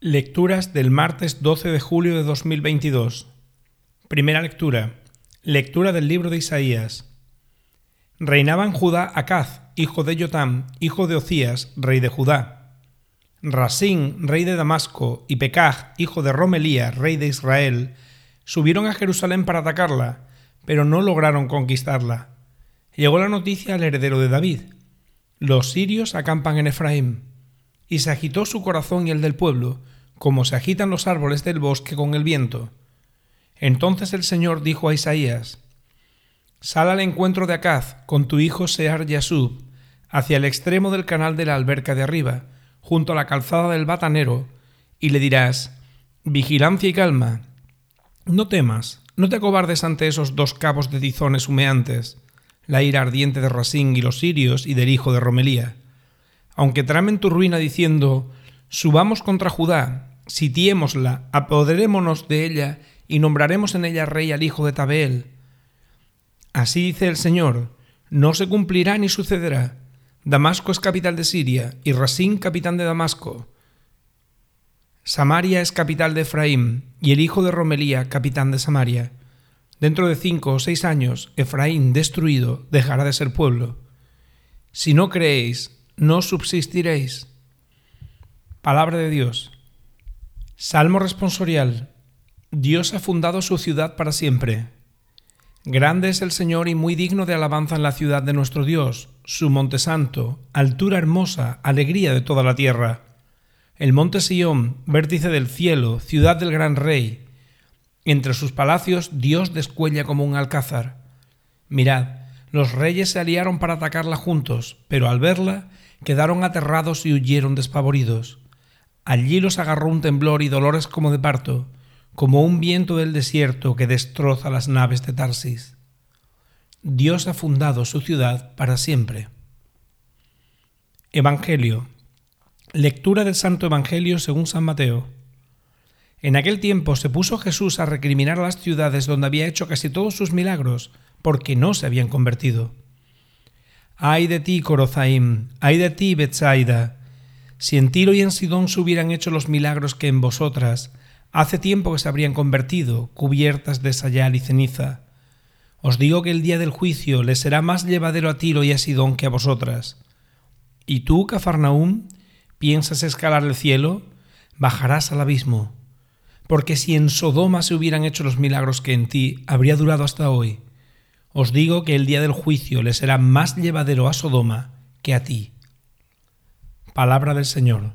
Lecturas del martes 12 de julio de 2022. Primera lectura. Lectura del libro de Isaías. Reinaba en Judá Acaz, hijo de Jotam, hijo de Ocías, rey de Judá. Rasín, rey de Damasco, y Pecaj, hijo de Romelía, rey de Israel, subieron a Jerusalén para atacarla, pero no lograron conquistarla. Llegó la noticia al heredero de David. Los sirios acampan en Efraín y se agitó su corazón y el del pueblo, como se agitan los árboles del bosque con el viento. Entonces el Señor dijo a Isaías, Sal al encuentro de Acaz con tu hijo Sear Yasub, hacia el extremo del canal de la alberca de arriba, junto a la calzada del batanero, y le dirás, Vigilancia y calma. No temas, no te acobardes ante esos dos cabos de tizones humeantes, la ira ardiente de Rasín y los sirios y del hijo de Romelía aunque tramen tu ruina diciendo, subamos contra Judá, sitiémosla, apoderémonos de ella y nombraremos en ella rey al hijo de Tabeel. Así dice el Señor, no se cumplirá ni sucederá. Damasco es capital de Siria y Rasín capitán de Damasco. Samaria es capital de Efraín y el hijo de Romelía capitán de Samaria. Dentro de cinco o seis años, Efraín destruido dejará de ser pueblo. Si no creéis, no subsistiréis. Palabra de Dios. Salmo responsorial. Dios ha fundado su ciudad para siempre. Grande es el Señor y muy digno de alabanza en la ciudad de nuestro Dios, su monte santo, altura hermosa, alegría de toda la tierra. El monte Sión, vértice del cielo, ciudad del gran rey. Entre sus palacios Dios descuella como un alcázar. Mirad, los reyes se aliaron para atacarla juntos, pero al verla quedaron aterrados y huyeron despavoridos. Allí los agarró un temblor y dolores como de parto, como un viento del desierto que destroza las naves de Tarsis. Dios ha fundado su ciudad para siempre. Evangelio. Lectura del Santo Evangelio según San Mateo. En aquel tiempo se puso Jesús a recriminar las ciudades donde había hecho casi todos sus milagros, porque no se habían convertido. Ay de ti, Corozaim, ay de ti, Betsaida. Si en Tiro y en Sidón se hubieran hecho los milagros que en vosotras, hace tiempo que se habrían convertido, cubiertas de sayal y ceniza. Os digo que el día del juicio les será más llevadero a Tiro y a Sidón que a vosotras. Y tú, Cafarnaúm, piensas escalar el cielo, bajarás al abismo. Porque si en Sodoma se hubieran hecho los milagros que en ti, habría durado hasta hoy. Os digo que el día del juicio le será más llevadero a Sodoma que a ti. Palabra del Señor.